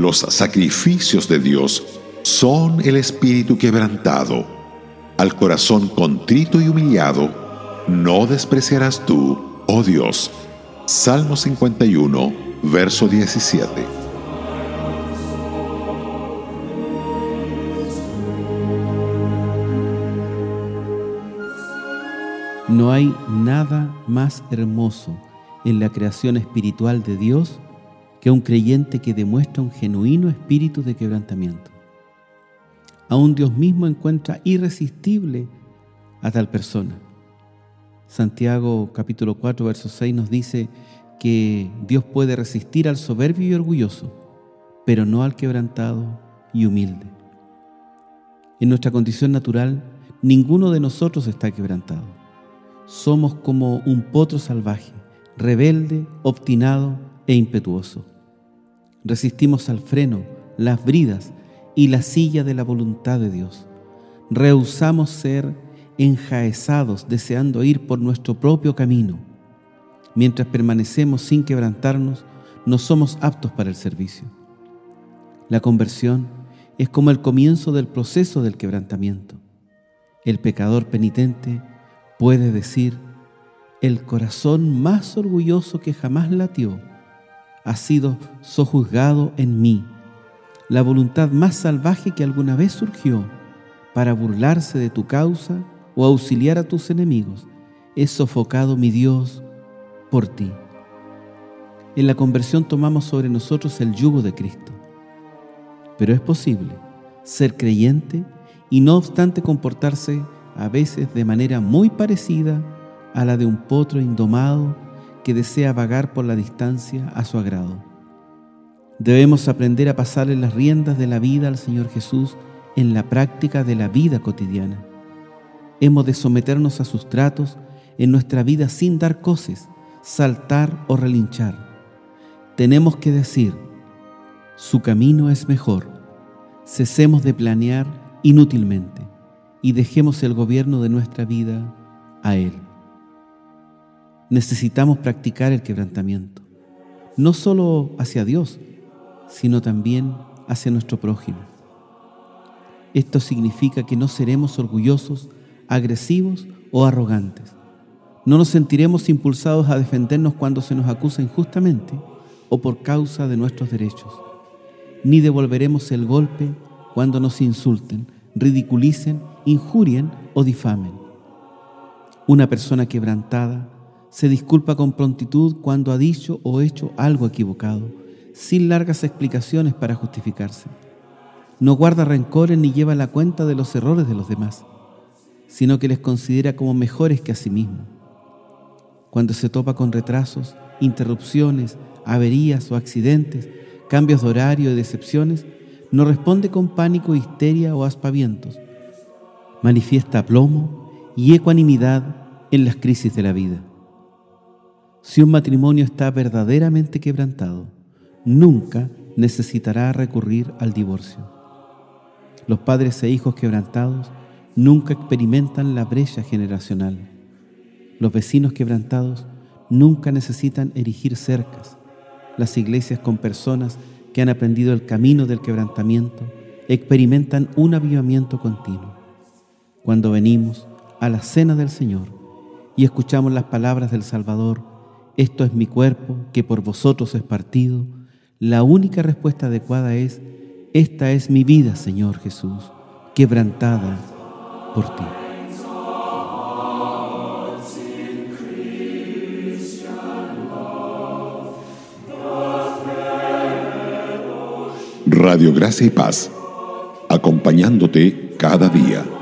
Los sacrificios de Dios son el espíritu quebrantado. Al corazón contrito y humillado, no despreciarás tú, oh Dios. Salmo 51, verso 17. No hay nada más hermoso en la creación espiritual de Dios que un creyente que demuestra un genuino espíritu de quebrantamiento. Aún Dios mismo encuentra irresistible a tal persona. Santiago capítulo 4 verso 6 nos dice que Dios puede resistir al soberbio y orgulloso, pero no al quebrantado y humilde. En nuestra condición natural, ninguno de nosotros está quebrantado. Somos como un potro salvaje, rebelde, obstinado e impetuoso resistimos al freno, las bridas y la silla de la voluntad de Dios. Rehusamos ser enjaezados deseando ir por nuestro propio camino. Mientras permanecemos sin quebrantarnos, no somos aptos para el servicio. La conversión es como el comienzo del proceso del quebrantamiento. El pecador penitente puede decir, el corazón más orgulloso que jamás latió ha sido sojuzgado en mí. La voluntad más salvaje que alguna vez surgió para burlarse de tu causa o auxiliar a tus enemigos, es sofocado mi Dios por ti. En la conversión tomamos sobre nosotros el yugo de Cristo. Pero es posible ser creyente y no obstante comportarse a veces de manera muy parecida a la de un potro indomado que desea vagar por la distancia a su agrado. Debemos aprender a pasarle las riendas de la vida al Señor Jesús en la práctica de la vida cotidiana. Hemos de someternos a sus tratos en nuestra vida sin dar coces, saltar o relinchar. Tenemos que decir, su camino es mejor. Cesemos de planear inútilmente y dejemos el gobierno de nuestra vida a Él necesitamos practicar el quebrantamiento, no solo hacia Dios, sino también hacia nuestro prójimo. Esto significa que no seremos orgullosos, agresivos o arrogantes. No nos sentiremos impulsados a defendernos cuando se nos acusa injustamente o por causa de nuestros derechos. Ni devolveremos el golpe cuando nos insulten, ridiculicen, injurien o difamen. Una persona quebrantada se disculpa con prontitud cuando ha dicho o hecho algo equivocado, sin largas explicaciones para justificarse. No guarda rencores ni lleva la cuenta de los errores de los demás, sino que les considera como mejores que a sí mismo. Cuando se topa con retrasos, interrupciones, averías o accidentes, cambios de horario y decepciones, no responde con pánico, histeria o aspavientos. Manifiesta aplomo y ecuanimidad en las crisis de la vida. Si un matrimonio está verdaderamente quebrantado, nunca necesitará recurrir al divorcio. Los padres e hijos quebrantados nunca experimentan la brecha generacional. Los vecinos quebrantados nunca necesitan erigir cercas. Las iglesias con personas que han aprendido el camino del quebrantamiento experimentan un avivamiento continuo. Cuando venimos a la cena del Señor y escuchamos las palabras del Salvador, esto es mi cuerpo que por vosotros es partido, la única respuesta adecuada es, esta es mi vida, Señor Jesús, quebrantada por ti. Radio Gracia y Paz, acompañándote cada día.